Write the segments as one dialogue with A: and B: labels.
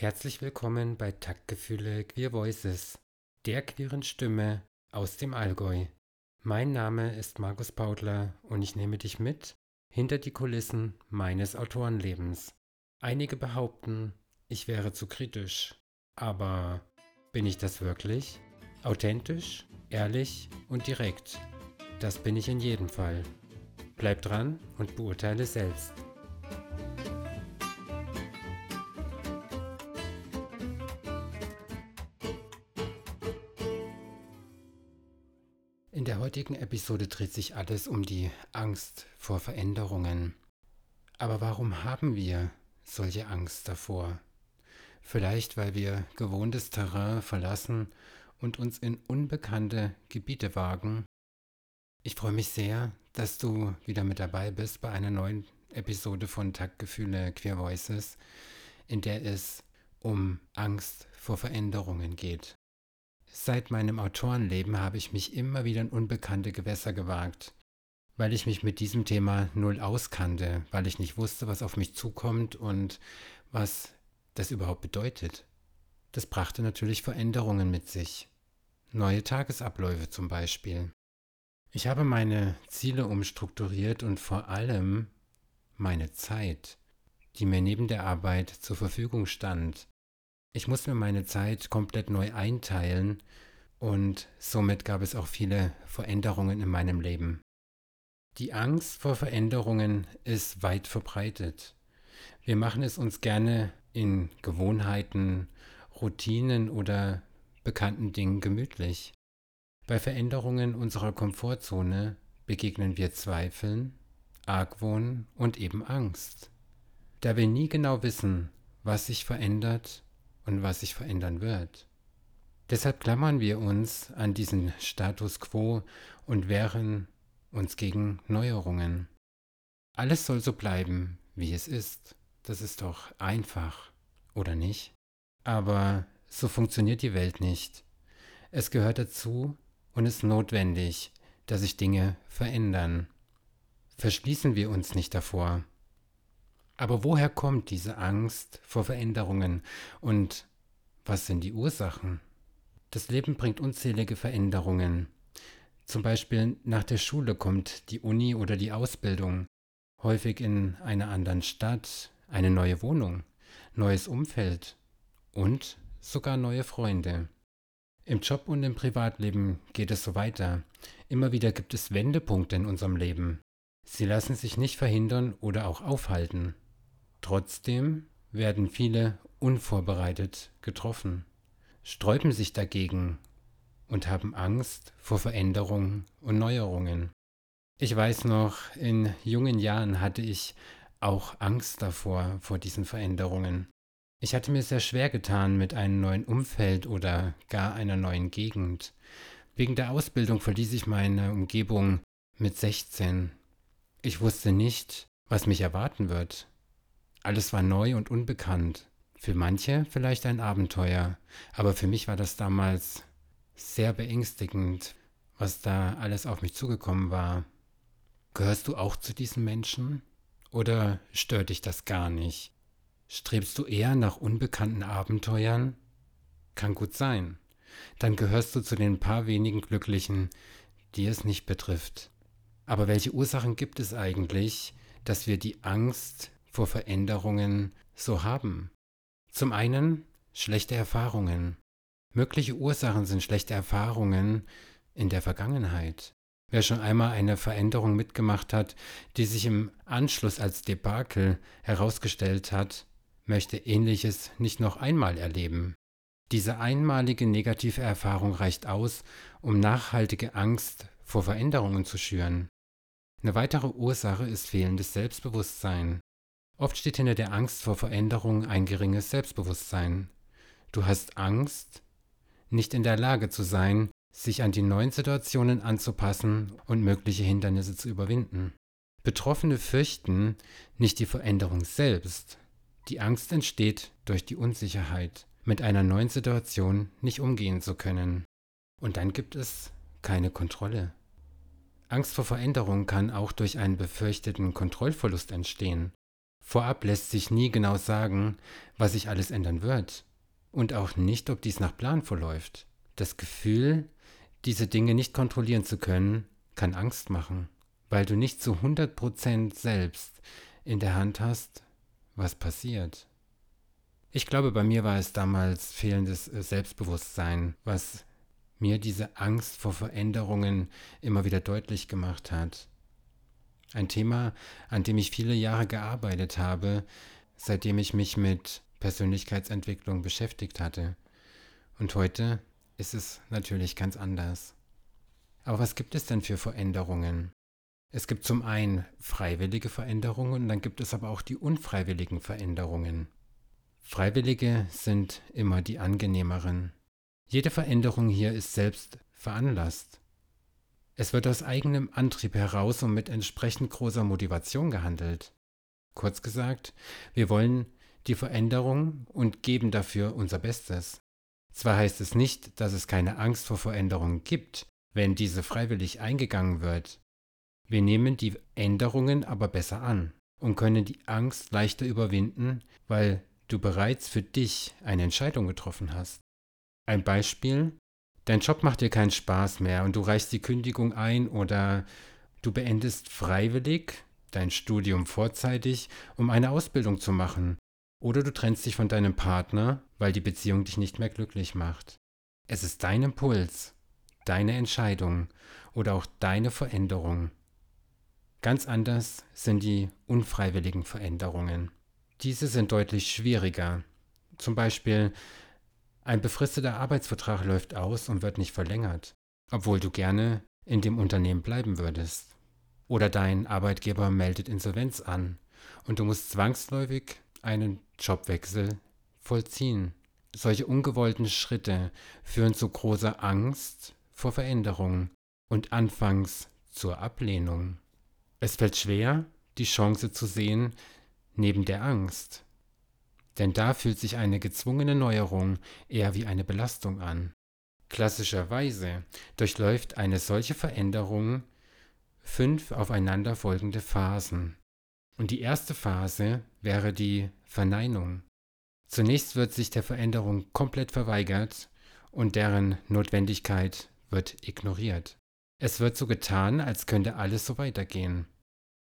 A: Herzlich willkommen bei Taktgefühle Queer Voices, der queeren Stimme aus dem Allgäu. Mein Name ist Markus Pautler und ich nehme dich mit hinter die Kulissen meines Autorenlebens. Einige behaupten, ich wäre zu kritisch. Aber bin ich das wirklich? Authentisch, ehrlich und direkt. Das bin ich in jedem Fall. Bleib dran und beurteile selbst. Der heutigen Episode dreht sich alles um die Angst vor Veränderungen. Aber warum haben wir solche Angst davor? Vielleicht, weil wir gewohntes Terrain verlassen und uns in unbekannte Gebiete wagen. Ich freue mich sehr, dass du wieder mit dabei bist bei einer neuen Episode von Taktgefühle Queer Voices, in der es um Angst vor Veränderungen geht. Seit meinem Autorenleben habe ich mich immer wieder in unbekannte Gewässer gewagt, weil ich mich mit diesem Thema null auskannte, weil ich nicht wusste, was auf mich zukommt und was das überhaupt bedeutet. Das brachte natürlich Veränderungen mit sich. Neue Tagesabläufe zum Beispiel. Ich habe meine Ziele umstrukturiert und vor allem meine Zeit, die mir neben der Arbeit zur Verfügung stand, ich musste mir meine Zeit komplett neu einteilen und somit gab es auch viele Veränderungen in meinem Leben. Die Angst vor Veränderungen ist weit verbreitet. Wir machen es uns gerne in Gewohnheiten, Routinen oder bekannten Dingen gemütlich. Bei Veränderungen unserer Komfortzone begegnen wir Zweifeln, Argwohn und eben Angst. Da wir nie genau wissen, was sich verändert und was sich verändern wird. Deshalb klammern wir uns an diesen Status quo und wehren uns gegen Neuerungen. Alles soll so bleiben, wie es ist. Das ist doch einfach, oder nicht? Aber so funktioniert die Welt nicht. Es gehört dazu und ist notwendig, dass sich Dinge verändern. Verschließen wir uns nicht davor. Aber woher kommt diese Angst vor Veränderungen und was sind die Ursachen? Das Leben bringt unzählige Veränderungen. Zum Beispiel nach der Schule kommt die Uni oder die Ausbildung, häufig in einer anderen Stadt, eine neue Wohnung, neues Umfeld und sogar neue Freunde. Im Job und im Privatleben geht es so weiter. Immer wieder gibt es Wendepunkte in unserem Leben. Sie lassen sich nicht verhindern oder auch aufhalten. Trotzdem werden viele unvorbereitet getroffen, sträuben sich dagegen und haben Angst vor Veränderungen und Neuerungen. Ich weiß noch, in jungen Jahren hatte ich auch Angst davor, vor diesen Veränderungen. Ich hatte mir sehr schwer getan mit einem neuen Umfeld oder gar einer neuen Gegend. Wegen der Ausbildung verließ ich meine Umgebung mit 16. Ich wusste nicht, was mich erwarten wird. Alles war neu und unbekannt. Für manche vielleicht ein Abenteuer, aber für mich war das damals sehr beängstigend, was da alles auf mich zugekommen war. Gehörst du auch zu diesen Menschen? Oder stört dich das gar nicht? Strebst du eher nach unbekannten Abenteuern? Kann gut sein. Dann gehörst du zu den paar wenigen Glücklichen, die es nicht betrifft. Aber welche Ursachen gibt es eigentlich, dass wir die Angst vor Veränderungen so haben. Zum einen schlechte Erfahrungen. Mögliche Ursachen sind schlechte Erfahrungen in der Vergangenheit. Wer schon einmal eine Veränderung mitgemacht hat, die sich im Anschluss als Debakel herausgestellt hat, möchte ähnliches nicht noch einmal erleben. Diese einmalige negative Erfahrung reicht aus, um nachhaltige Angst vor Veränderungen zu schüren. Eine weitere Ursache ist fehlendes Selbstbewusstsein. Oft steht hinter der Angst vor Veränderung ein geringes Selbstbewusstsein. Du hast Angst, nicht in der Lage zu sein, sich an die neuen Situationen anzupassen und mögliche Hindernisse zu überwinden. Betroffene fürchten nicht die Veränderung selbst. Die Angst entsteht durch die Unsicherheit, mit einer neuen Situation nicht umgehen zu können. Und dann gibt es keine Kontrolle. Angst vor Veränderung kann auch durch einen befürchteten Kontrollverlust entstehen. Vorab lässt sich nie genau sagen, was sich alles ändern wird. Und auch nicht, ob dies nach Plan verläuft. Das Gefühl, diese Dinge nicht kontrollieren zu können, kann Angst machen, weil du nicht zu 100% selbst in der Hand hast, was passiert. Ich glaube, bei mir war es damals fehlendes äh, Selbstbewusstsein, was mir diese Angst vor Veränderungen immer wieder deutlich gemacht hat. Ein Thema, an dem ich viele Jahre gearbeitet habe, seitdem ich mich mit Persönlichkeitsentwicklung beschäftigt hatte. Und heute ist es natürlich ganz anders. Aber was gibt es denn für Veränderungen? Es gibt zum einen freiwillige Veränderungen dann gibt es aber auch die unfreiwilligen Veränderungen. Freiwillige sind immer die angenehmeren. Jede Veränderung hier ist selbst veranlasst. Es wird aus eigenem Antrieb heraus und mit entsprechend großer Motivation gehandelt. Kurz gesagt, wir wollen die Veränderung und geben dafür unser Bestes. Zwar heißt es nicht, dass es keine Angst vor Veränderungen gibt, wenn diese freiwillig eingegangen wird. Wir nehmen die Änderungen aber besser an und können die Angst leichter überwinden, weil du bereits für dich eine Entscheidung getroffen hast. Ein Beispiel, dein Job macht dir keinen Spaß mehr und du reichst die Kündigung ein oder du beendest freiwillig dein Studium vorzeitig, um eine Ausbildung zu machen. Oder du trennst dich von deinem Partner, weil die Beziehung dich nicht mehr glücklich macht. Es ist dein Impuls, deine Entscheidung oder auch deine Veränderung. Ganz anders sind die unfreiwilligen Veränderungen. Diese sind deutlich schwieriger. Zum Beispiel ein befristeter Arbeitsvertrag läuft aus und wird nicht verlängert, obwohl du gerne in dem Unternehmen bleiben würdest. Oder dein Arbeitgeber meldet Insolvenz an und du musst zwangsläufig einen Jobwechsel vollziehen. Solche ungewollten Schritte führen zu großer Angst vor Veränderung und anfangs zur Ablehnung. Es fällt schwer, die Chance zu sehen neben der Angst. Denn da fühlt sich eine gezwungene Neuerung eher wie eine Belastung an. Klassischerweise durchläuft eine solche Veränderung fünf aufeinanderfolgende Phasen. Und die erste Phase wäre die Verneinung. Zunächst wird sich der Veränderung komplett verweigert und deren Notwendigkeit wird ignoriert. Es wird so getan, als könnte alles so weitergehen.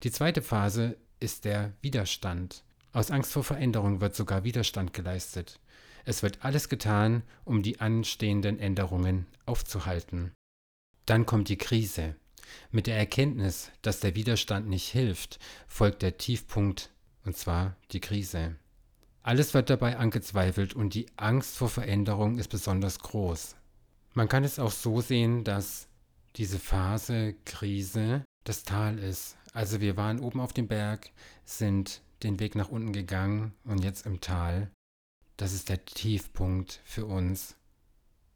A: Die zweite Phase ist der Widerstand. Aus Angst vor Veränderung wird sogar Widerstand geleistet. Es wird alles getan, um die anstehenden Änderungen aufzuhalten. Dann kommt die Krise. Mit der Erkenntnis, dass der Widerstand nicht hilft, folgt der Tiefpunkt, und zwar die Krise. Alles wird dabei angezweifelt und die Angst vor Veränderung ist besonders groß. Man kann es auch so sehen, dass diese Phase Krise das Tal ist. Also wir waren oben auf dem Berg, sind den Weg nach unten gegangen und jetzt im Tal. Das ist der Tiefpunkt für uns.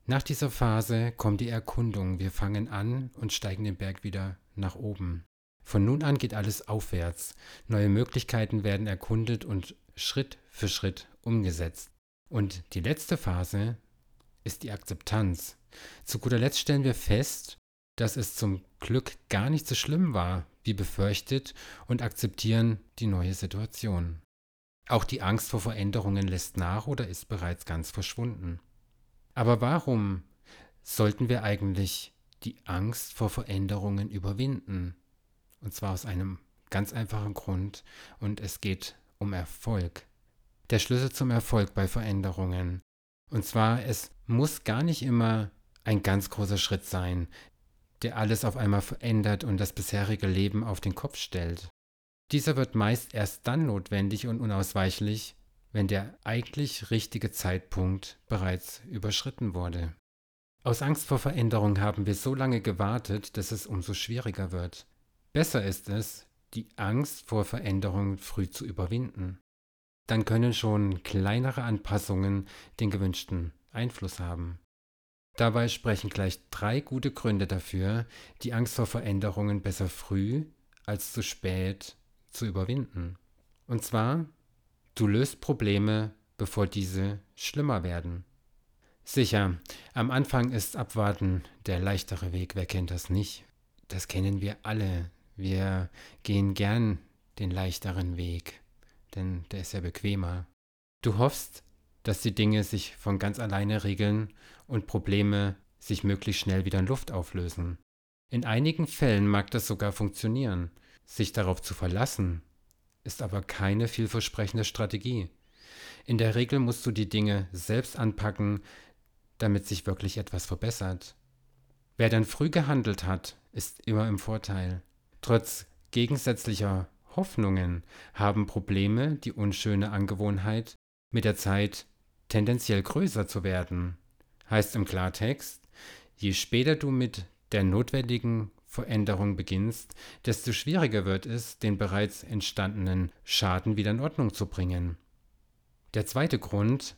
A: Nach dieser Phase kommt die Erkundung. Wir fangen an und steigen den Berg wieder nach oben. Von nun an geht alles aufwärts. Neue Möglichkeiten werden erkundet und Schritt für Schritt umgesetzt. Und die letzte Phase ist die Akzeptanz. Zu guter Letzt stellen wir fest, dass es zum Glück gar nicht so schlimm war, wie befürchtet, und akzeptieren die neue Situation. Auch die Angst vor Veränderungen lässt nach oder ist bereits ganz verschwunden. Aber warum sollten wir eigentlich die Angst vor Veränderungen überwinden? Und zwar aus einem ganz einfachen Grund, und es geht um Erfolg. Der Schlüssel zum Erfolg bei Veränderungen. Und zwar, es muss gar nicht immer ein ganz großer Schritt sein, der alles auf einmal verändert und das bisherige Leben auf den Kopf stellt. Dieser wird meist erst dann notwendig und unausweichlich, wenn der eigentlich richtige Zeitpunkt bereits überschritten wurde. Aus Angst vor Veränderung haben wir so lange gewartet, dass es umso schwieriger wird. Besser ist es, die Angst vor Veränderung früh zu überwinden. Dann können schon kleinere Anpassungen den gewünschten Einfluss haben. Dabei sprechen gleich drei gute Gründe dafür, die Angst vor Veränderungen besser früh als zu spät zu überwinden. Und zwar, du löst Probleme, bevor diese schlimmer werden. Sicher, am Anfang ist Abwarten der leichtere Weg, wer kennt das nicht? Das kennen wir alle. Wir gehen gern den leichteren Weg. denn der ist ja bequemer. Du hoffst, dass die Dinge sich von ganz alleine regeln und Probleme sich möglichst schnell wieder in Luft auflösen. In einigen Fällen mag das sogar funktionieren. Sich darauf zu verlassen, ist aber keine vielversprechende Strategie. In der Regel musst du die Dinge selbst anpacken, damit sich wirklich etwas verbessert. Wer dann früh gehandelt hat, ist immer im Vorteil. Trotz gegensätzlicher Hoffnungen haben Probleme die unschöne Angewohnheit, mit der Zeit tendenziell größer zu werden. Heißt im Klartext, je später du mit der notwendigen Veränderung beginnst, desto schwieriger wird es, den bereits entstandenen Schaden wieder in Ordnung zu bringen. Der zweite Grund,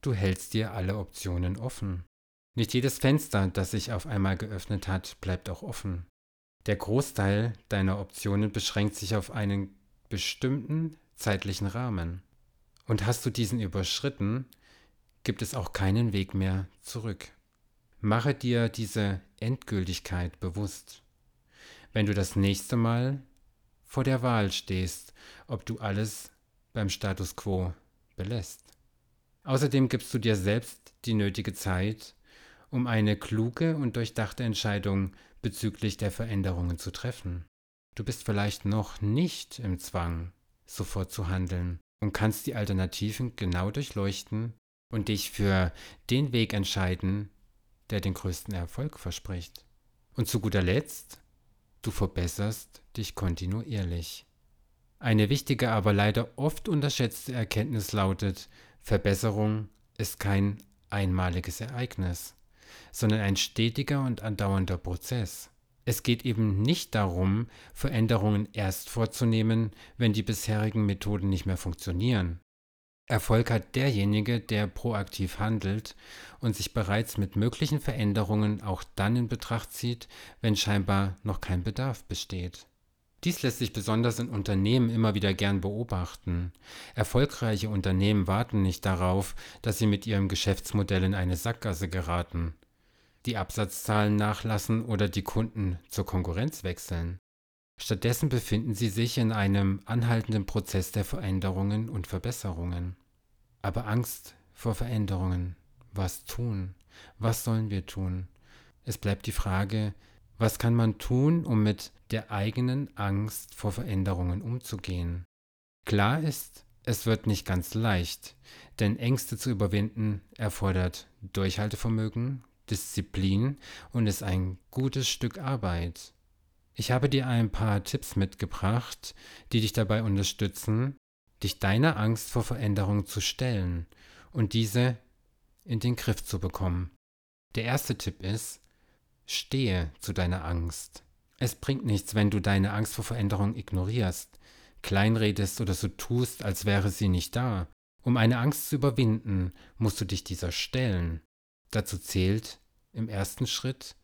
A: du hältst dir alle Optionen offen. Nicht jedes Fenster, das sich auf einmal geöffnet hat, bleibt auch offen. Der Großteil deiner Optionen beschränkt sich auf einen bestimmten zeitlichen Rahmen. Und hast du diesen überschritten, gibt es auch keinen Weg mehr zurück. Mache dir diese Endgültigkeit bewusst. Wenn du das nächste Mal vor der Wahl stehst, ob du alles beim Status quo belässt. Außerdem gibst du dir selbst die nötige Zeit, um eine kluge und durchdachte Entscheidung bezüglich der Veränderungen zu treffen. Du bist vielleicht noch nicht im Zwang, sofort zu handeln und kannst die Alternativen genau durchleuchten und dich für den Weg entscheiden, der den größten Erfolg verspricht. Und zu guter Letzt, du verbesserst dich kontinuierlich. Eine wichtige, aber leider oft unterschätzte Erkenntnis lautet, Verbesserung ist kein einmaliges Ereignis, sondern ein stetiger und andauernder Prozess. Es geht eben nicht darum, Veränderungen erst vorzunehmen, wenn die bisherigen Methoden nicht mehr funktionieren. Erfolg hat derjenige, der proaktiv handelt und sich bereits mit möglichen Veränderungen auch dann in Betracht zieht, wenn scheinbar noch kein Bedarf besteht. Dies lässt sich besonders in Unternehmen immer wieder gern beobachten. Erfolgreiche Unternehmen warten nicht darauf, dass sie mit ihrem Geschäftsmodell in eine Sackgasse geraten, die Absatzzahlen nachlassen oder die Kunden zur Konkurrenz wechseln. Stattdessen befinden sie sich in einem anhaltenden Prozess der Veränderungen und Verbesserungen. Aber Angst vor Veränderungen. Was tun? Was sollen wir tun? Es bleibt die Frage, was kann man tun, um mit der eigenen Angst vor Veränderungen umzugehen? Klar ist, es wird nicht ganz leicht, denn Ängste zu überwinden erfordert Durchhaltevermögen, Disziplin und ist ein gutes Stück Arbeit. Ich habe dir ein paar Tipps mitgebracht, die dich dabei unterstützen, dich deiner Angst vor Veränderung zu stellen und diese in den Griff zu bekommen. Der erste Tipp ist, stehe zu deiner Angst. Es bringt nichts, wenn du deine Angst vor Veränderung ignorierst, kleinredest oder so tust, als wäre sie nicht da. Um eine Angst zu überwinden, musst du dich dieser stellen. Dazu zählt im ersten Schritt,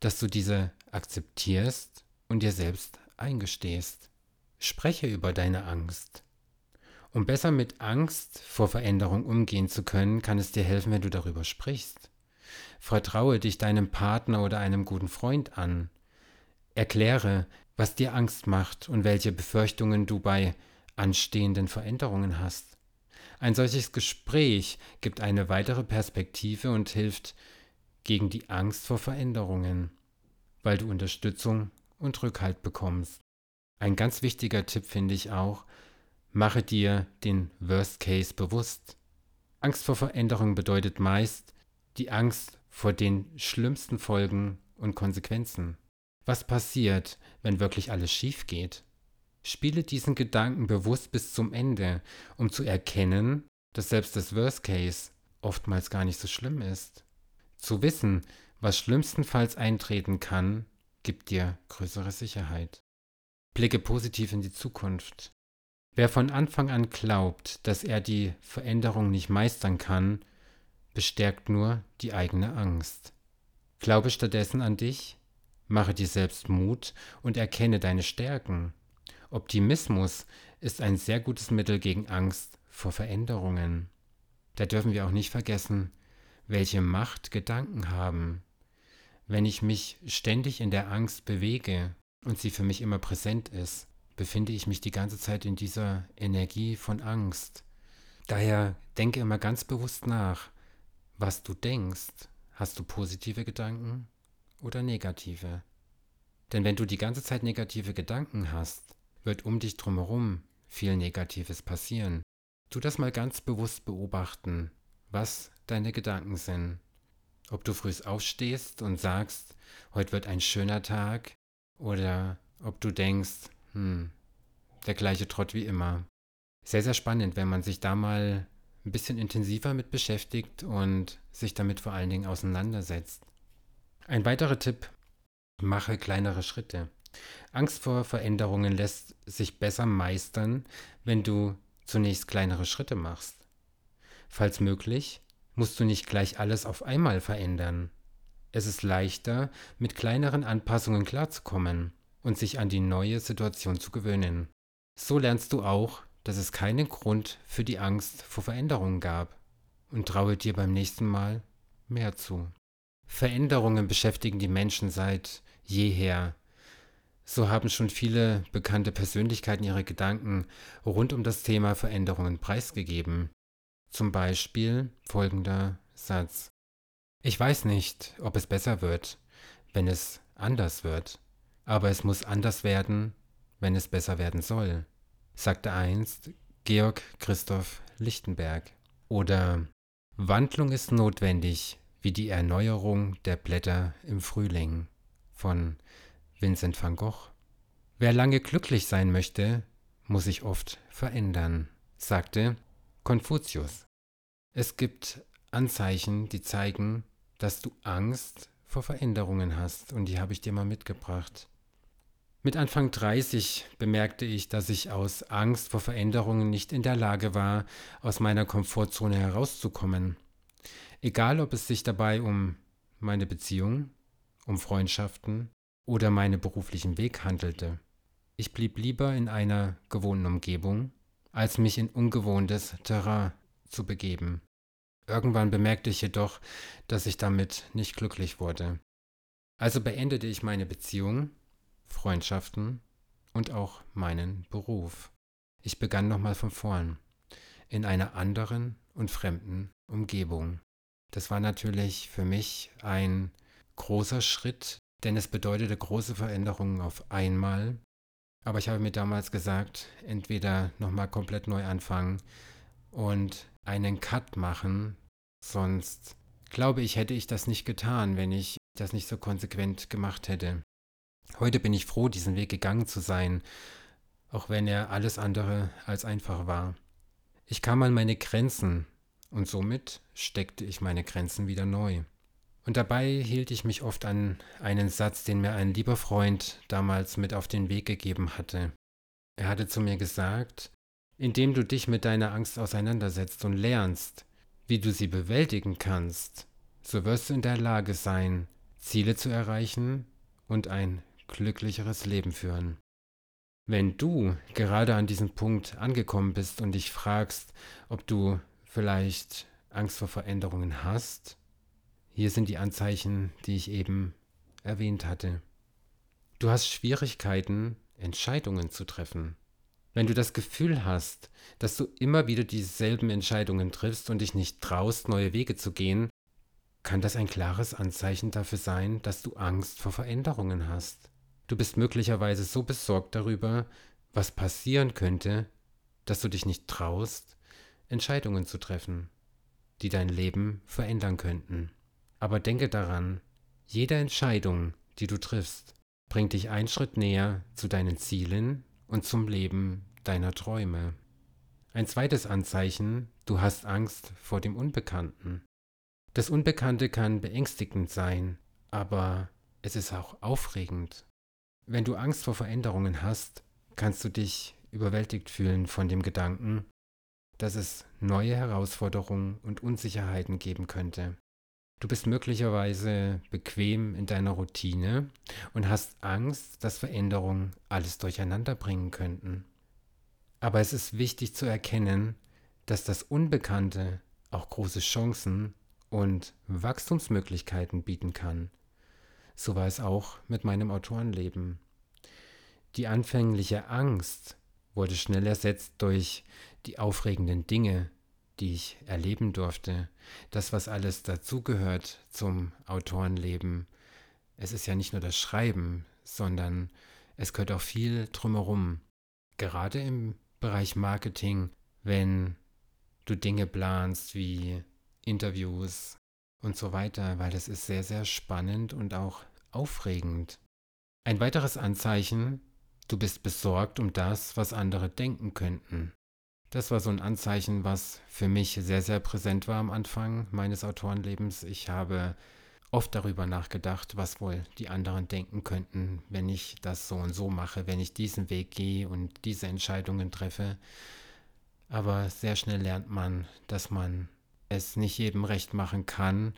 A: dass du diese akzeptierst und dir selbst eingestehst. Spreche über deine Angst. Um besser mit Angst vor Veränderung umgehen zu können, kann es dir helfen, wenn du darüber sprichst. Vertraue dich deinem Partner oder einem guten Freund an. Erkläre, was dir Angst macht und welche Befürchtungen du bei anstehenden Veränderungen hast. Ein solches Gespräch gibt eine weitere Perspektive und hilft gegen die Angst vor Veränderungen, weil du Unterstützung und Rückhalt bekommst. Ein ganz wichtiger Tipp finde ich auch, mache dir den Worst Case bewusst. Angst vor Veränderung bedeutet meist die Angst vor den schlimmsten Folgen und Konsequenzen. Was passiert, wenn wirklich alles schief geht? Spiele diesen Gedanken bewusst bis zum Ende, um zu erkennen, dass selbst das Worst Case oftmals gar nicht so schlimm ist. Zu wissen, was schlimmstenfalls eintreten kann, gibt dir größere Sicherheit. Blicke positiv in die Zukunft. Wer von Anfang an glaubt, dass er die Veränderung nicht meistern kann, bestärkt nur die eigene Angst. Glaube stattdessen an dich, mache dir selbst Mut und erkenne deine Stärken. Optimismus ist ein sehr gutes Mittel gegen Angst vor Veränderungen. Da dürfen wir auch nicht vergessen, welche Macht Gedanken haben. Wenn ich mich ständig in der Angst bewege und sie für mich immer präsent ist, befinde ich mich die ganze Zeit in dieser Energie von Angst. Daher denke immer ganz bewusst nach, was du denkst. Hast du positive Gedanken oder negative? Denn wenn du die ganze Zeit negative Gedanken hast, wird um dich drumherum viel Negatives passieren. Tu das mal ganz bewusst beobachten, was deine Gedanken sind. Ob du früh aufstehst und sagst, heute wird ein schöner Tag, oder ob du denkst, hm, der gleiche Trott wie immer. Sehr, sehr spannend, wenn man sich da mal ein bisschen intensiver mit beschäftigt und sich damit vor allen Dingen auseinandersetzt. Ein weiterer Tipp, mache kleinere Schritte. Angst vor Veränderungen lässt sich besser meistern, wenn du zunächst kleinere Schritte machst. Falls möglich, musst du nicht gleich alles auf einmal verändern. Es ist leichter, mit kleineren Anpassungen klarzukommen und sich an die neue Situation zu gewöhnen. So lernst du auch, dass es keinen Grund für die Angst vor Veränderungen gab und traue dir beim nächsten Mal mehr zu. Veränderungen beschäftigen die Menschen seit jeher. So haben schon viele bekannte Persönlichkeiten ihre Gedanken rund um das Thema Veränderungen preisgegeben. Zum Beispiel folgender Satz. Ich weiß nicht, ob es besser wird, wenn es anders wird, aber es muss anders werden, wenn es besser werden soll, sagte einst Georg Christoph Lichtenberg. Oder Wandlung ist notwendig wie die Erneuerung der Blätter im Frühling von Vincent van Gogh. Wer lange glücklich sein möchte, muss sich oft verändern, sagte Konfuzius. Es gibt Anzeichen, die zeigen, dass du Angst vor Veränderungen hast und die habe ich dir mal mitgebracht. Mit Anfang 30 bemerkte ich, dass ich aus Angst vor Veränderungen nicht in der Lage war, aus meiner Komfortzone herauszukommen. Egal, ob es sich dabei um meine Beziehung, um Freundschaften oder meinen beruflichen Weg handelte. Ich blieb lieber in einer gewohnten Umgebung, als mich in ungewohntes Terrain zu begeben. Irgendwann bemerkte ich jedoch, dass ich damit nicht glücklich wurde. Also beendete ich meine Beziehung, Freundschaften und auch meinen Beruf. Ich begann nochmal von vorn, in einer anderen und fremden Umgebung. Das war natürlich für mich ein großer Schritt, denn es bedeutete große Veränderungen auf einmal. Aber ich habe mir damals gesagt, entweder nochmal komplett neu anfangen und einen Cut machen, sonst glaube ich, hätte ich das nicht getan, wenn ich das nicht so konsequent gemacht hätte. Heute bin ich froh, diesen Weg gegangen zu sein, auch wenn er alles andere als einfach war. Ich kam an meine Grenzen und somit steckte ich meine Grenzen wieder neu. Und dabei hielt ich mich oft an einen Satz, den mir ein lieber Freund damals mit auf den Weg gegeben hatte. Er hatte zu mir gesagt, indem du dich mit deiner Angst auseinandersetzt und lernst, wie du sie bewältigen kannst, so wirst du in der Lage sein, Ziele zu erreichen und ein glücklicheres Leben führen. Wenn du gerade an diesem Punkt angekommen bist und dich fragst, ob du vielleicht Angst vor Veränderungen hast, hier sind die Anzeichen, die ich eben erwähnt hatte. Du hast Schwierigkeiten, Entscheidungen zu treffen. Wenn du das Gefühl hast, dass du immer wieder dieselben Entscheidungen triffst und dich nicht traust, neue Wege zu gehen, kann das ein klares Anzeichen dafür sein, dass du Angst vor Veränderungen hast. Du bist möglicherweise so besorgt darüber, was passieren könnte, dass du dich nicht traust, Entscheidungen zu treffen, die dein Leben verändern könnten. Aber denke daran, jede Entscheidung, die du triffst, bringt dich einen Schritt näher zu deinen Zielen und zum Leben deiner Träume. Ein zweites Anzeichen, du hast Angst vor dem Unbekannten. Das Unbekannte kann beängstigend sein, aber es ist auch aufregend. Wenn du Angst vor Veränderungen hast, kannst du dich überwältigt fühlen von dem Gedanken, dass es neue Herausforderungen und Unsicherheiten geben könnte. Du bist möglicherweise bequem in deiner Routine und hast Angst, dass Veränderungen alles durcheinander bringen könnten. Aber es ist wichtig zu erkennen, dass das Unbekannte auch große Chancen und Wachstumsmöglichkeiten bieten kann. So war es auch mit meinem Autorenleben. Die anfängliche Angst wurde schnell ersetzt durch die aufregenden Dinge, die ich erleben durfte. Das, was alles dazugehört zum Autorenleben. Es ist ja nicht nur das Schreiben, sondern es gehört auch viel drumherum. Gerade im Bereich Marketing, wenn du Dinge planst wie Interviews und so weiter, weil das ist sehr, sehr spannend und auch aufregend. Ein weiteres Anzeichen, du bist besorgt um das, was andere denken könnten. Das war so ein Anzeichen, was für mich sehr, sehr präsent war am Anfang meines Autorenlebens. Ich habe oft darüber nachgedacht, was wohl die anderen denken könnten, wenn ich das so und so mache, wenn ich diesen Weg gehe und diese Entscheidungen treffe. Aber sehr schnell lernt man, dass man es nicht jedem recht machen kann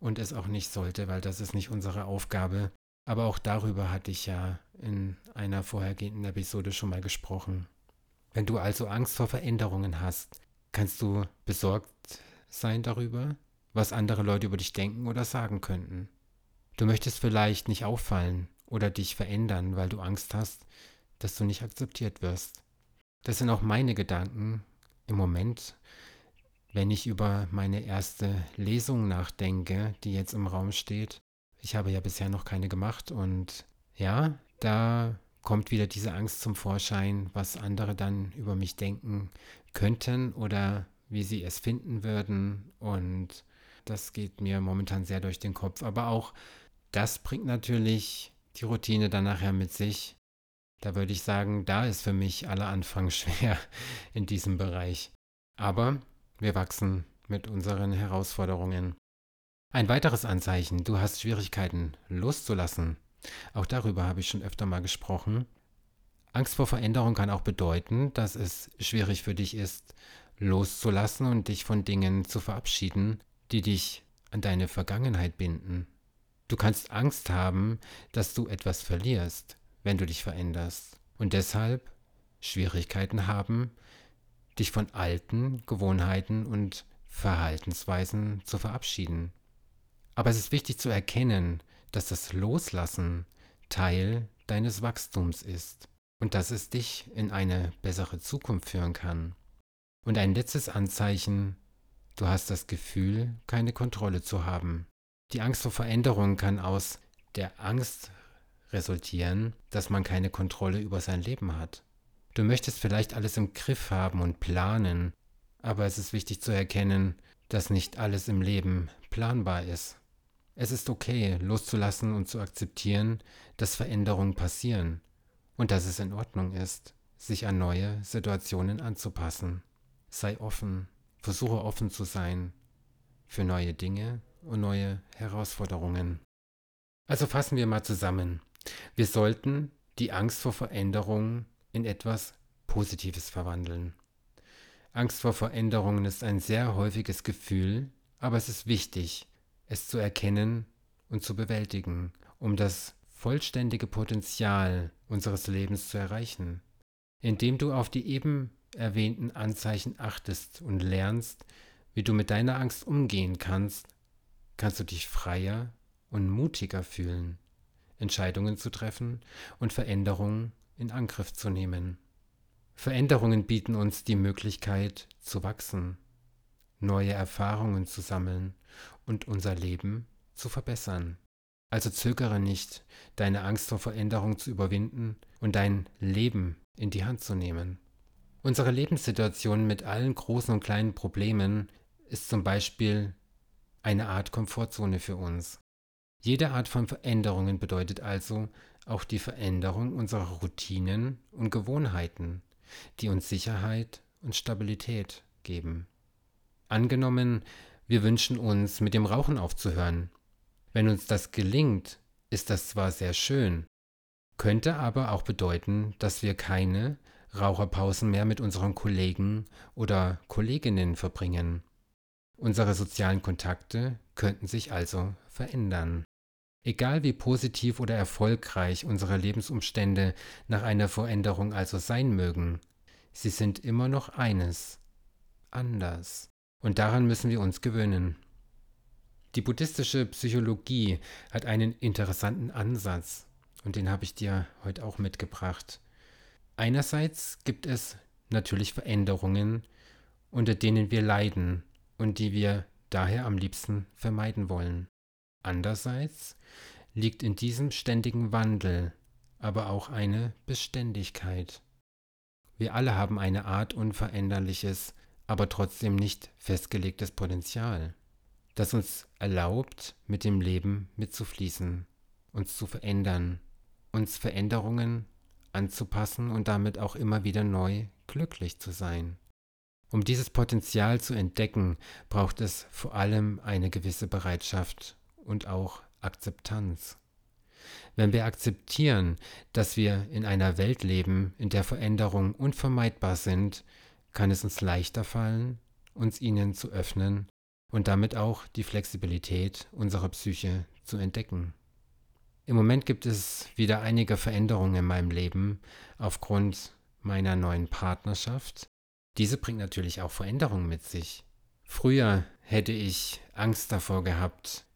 A: und es auch nicht sollte, weil das ist nicht unsere Aufgabe. Aber auch darüber hatte ich ja in einer vorhergehenden Episode schon mal gesprochen. Wenn du also Angst vor Veränderungen hast, kannst du besorgt sein darüber, was andere Leute über dich denken oder sagen könnten. Du möchtest vielleicht nicht auffallen oder dich verändern, weil du Angst hast, dass du nicht akzeptiert wirst. Das sind auch meine Gedanken im Moment, wenn ich über meine erste Lesung nachdenke, die jetzt im Raum steht. Ich habe ja bisher noch keine gemacht und ja, da kommt wieder diese Angst zum Vorschein, was andere dann über mich denken könnten oder wie sie es finden würden. Und das geht mir momentan sehr durch den Kopf. Aber auch das bringt natürlich die Routine dann nachher mit sich. Da würde ich sagen, da ist für mich aller Anfang schwer in diesem Bereich. Aber wir wachsen mit unseren Herausforderungen. Ein weiteres Anzeichen, du hast Schwierigkeiten loszulassen. Auch darüber habe ich schon öfter mal gesprochen. Angst vor Veränderung kann auch bedeuten, dass es schwierig für dich ist, loszulassen und dich von Dingen zu verabschieden, die dich an deine Vergangenheit binden. Du kannst Angst haben, dass du etwas verlierst, wenn du dich veränderst und deshalb Schwierigkeiten haben, dich von alten Gewohnheiten und Verhaltensweisen zu verabschieden. Aber es ist wichtig zu erkennen, dass das Loslassen Teil deines Wachstums ist und dass es dich in eine bessere Zukunft führen kann. Und ein letztes Anzeichen, du hast das Gefühl, keine Kontrolle zu haben. Die Angst vor Veränderung kann aus der Angst resultieren, dass man keine Kontrolle über sein Leben hat. Du möchtest vielleicht alles im Griff haben und planen, aber es ist wichtig zu erkennen, dass nicht alles im Leben planbar ist. Es ist okay, loszulassen und zu akzeptieren, dass Veränderungen passieren und dass es in Ordnung ist, sich an neue Situationen anzupassen. Sei offen, versuche offen zu sein für neue Dinge und neue Herausforderungen. Also fassen wir mal zusammen. Wir sollten die Angst vor Veränderungen in etwas Positives verwandeln. Angst vor Veränderungen ist ein sehr häufiges Gefühl, aber es ist wichtig, es zu erkennen und zu bewältigen, um das vollständige Potenzial unseres Lebens zu erreichen. Indem du auf die eben erwähnten Anzeichen achtest und lernst, wie du mit deiner Angst umgehen kannst, kannst du dich freier und mutiger fühlen, Entscheidungen zu treffen und Veränderungen in Angriff zu nehmen. Veränderungen bieten uns die Möglichkeit zu wachsen, neue Erfahrungen zu sammeln und unser Leben zu verbessern. Also zögere nicht, deine Angst vor Veränderung zu überwinden und dein Leben in die Hand zu nehmen. Unsere Lebenssituation mit allen großen und kleinen Problemen ist zum Beispiel eine Art Komfortzone für uns. Jede Art von Veränderungen bedeutet also auch die Veränderung unserer Routinen und Gewohnheiten, die uns Sicherheit und Stabilität geben. Angenommen, wir wünschen uns, mit dem Rauchen aufzuhören. Wenn uns das gelingt, ist das zwar sehr schön, könnte aber auch bedeuten, dass wir keine Raucherpausen mehr mit unseren Kollegen oder Kolleginnen verbringen. Unsere sozialen Kontakte könnten sich also verändern. Egal wie positiv oder erfolgreich unsere Lebensumstände nach einer Veränderung also sein mögen, sie sind immer noch eines, anders. Und daran müssen wir uns gewöhnen. Die buddhistische Psychologie hat einen interessanten Ansatz, und den habe ich dir heute auch mitgebracht. Einerseits gibt es natürlich Veränderungen, unter denen wir leiden und die wir daher am liebsten vermeiden wollen. Andererseits liegt in diesem ständigen Wandel aber auch eine Beständigkeit. Wir alle haben eine Art unveränderliches, aber trotzdem nicht festgelegtes Potenzial, das uns erlaubt, mit dem Leben mitzufließen, uns zu verändern, uns Veränderungen anzupassen und damit auch immer wieder neu glücklich zu sein. Um dieses Potenzial zu entdecken, braucht es vor allem eine gewisse Bereitschaft und auch Akzeptanz. Wenn wir akzeptieren, dass wir in einer Welt leben, in der Veränderungen unvermeidbar sind, kann es uns leichter fallen, uns ihnen zu öffnen und damit auch die Flexibilität unserer Psyche zu entdecken. Im Moment gibt es wieder einige Veränderungen in meinem Leben aufgrund meiner neuen Partnerschaft. Diese bringt natürlich auch Veränderungen mit sich. Früher hätte ich Angst davor gehabt.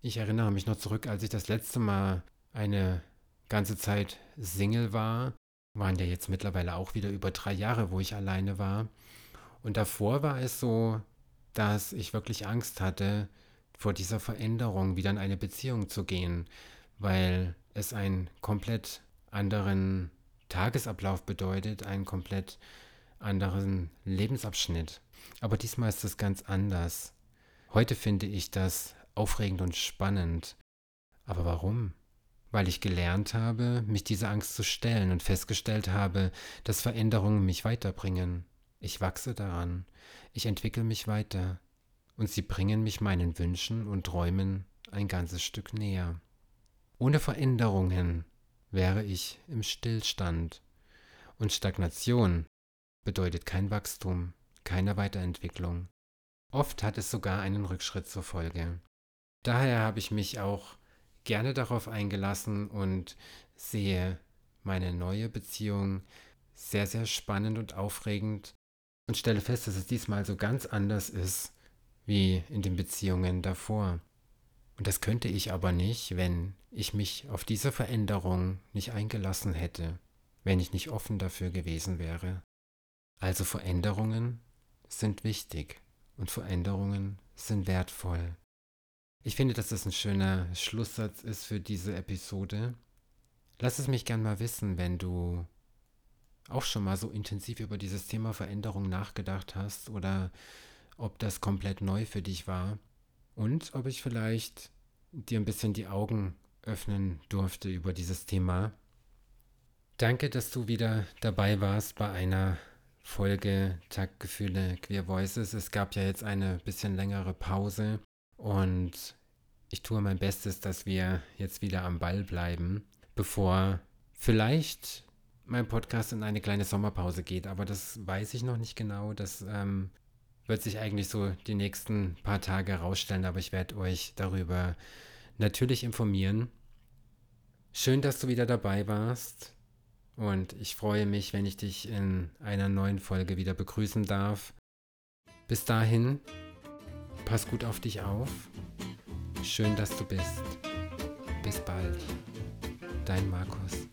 A: Ich erinnere mich noch zurück, als ich das letzte Mal eine ganze Zeit Single war, waren ja jetzt mittlerweile auch wieder über drei Jahre, wo ich alleine war. Und davor war es so, dass ich wirklich Angst hatte, vor dieser Veränderung wieder in eine Beziehung zu gehen, weil es einen komplett anderen Tagesablauf bedeutet, einen komplett anderen Lebensabschnitt. Aber diesmal ist es ganz anders. Heute finde ich das aufregend und spannend. Aber warum? Weil ich gelernt habe, mich dieser Angst zu stellen und festgestellt habe, dass Veränderungen mich weiterbringen. Ich wachse daran, ich entwickle mich weiter und sie bringen mich meinen Wünschen und Träumen ein ganzes Stück näher. Ohne Veränderungen wäre ich im Stillstand und Stagnation bedeutet kein Wachstum, keine Weiterentwicklung. Oft hat es sogar einen Rückschritt zur Folge. Daher habe ich mich auch gerne darauf eingelassen und sehe meine neue Beziehung sehr, sehr spannend und aufregend und stelle fest, dass es diesmal so ganz anders ist wie in den Beziehungen davor. Und das könnte ich aber nicht, wenn ich mich auf diese Veränderung nicht eingelassen hätte, wenn ich nicht offen dafür gewesen wäre. Also Veränderungen sind wichtig und Veränderungen sind wertvoll. Ich finde, dass das ein schöner Schlusssatz ist für diese Episode. Lass es mich gern mal wissen, wenn du auch schon mal so intensiv über dieses Thema Veränderung nachgedacht hast oder ob das komplett neu für dich war und ob ich vielleicht dir ein bisschen die Augen öffnen durfte über dieses Thema. Danke, dass du wieder dabei warst bei einer Folge Taktgefühle Queer Voices. Es gab ja jetzt eine bisschen längere Pause und ich tue mein Bestes, dass wir jetzt wieder am Ball bleiben, bevor vielleicht mein Podcast in eine kleine Sommerpause geht. Aber das weiß ich noch nicht genau. Das ähm, wird sich eigentlich so die nächsten paar Tage herausstellen. Aber ich werde euch darüber natürlich informieren. Schön, dass du wieder dabei warst. Und ich freue mich, wenn ich dich in einer neuen Folge wieder begrüßen darf. Bis dahin Pass gut auf dich auf. Schön, dass du bist. Bis bald. Dein Markus.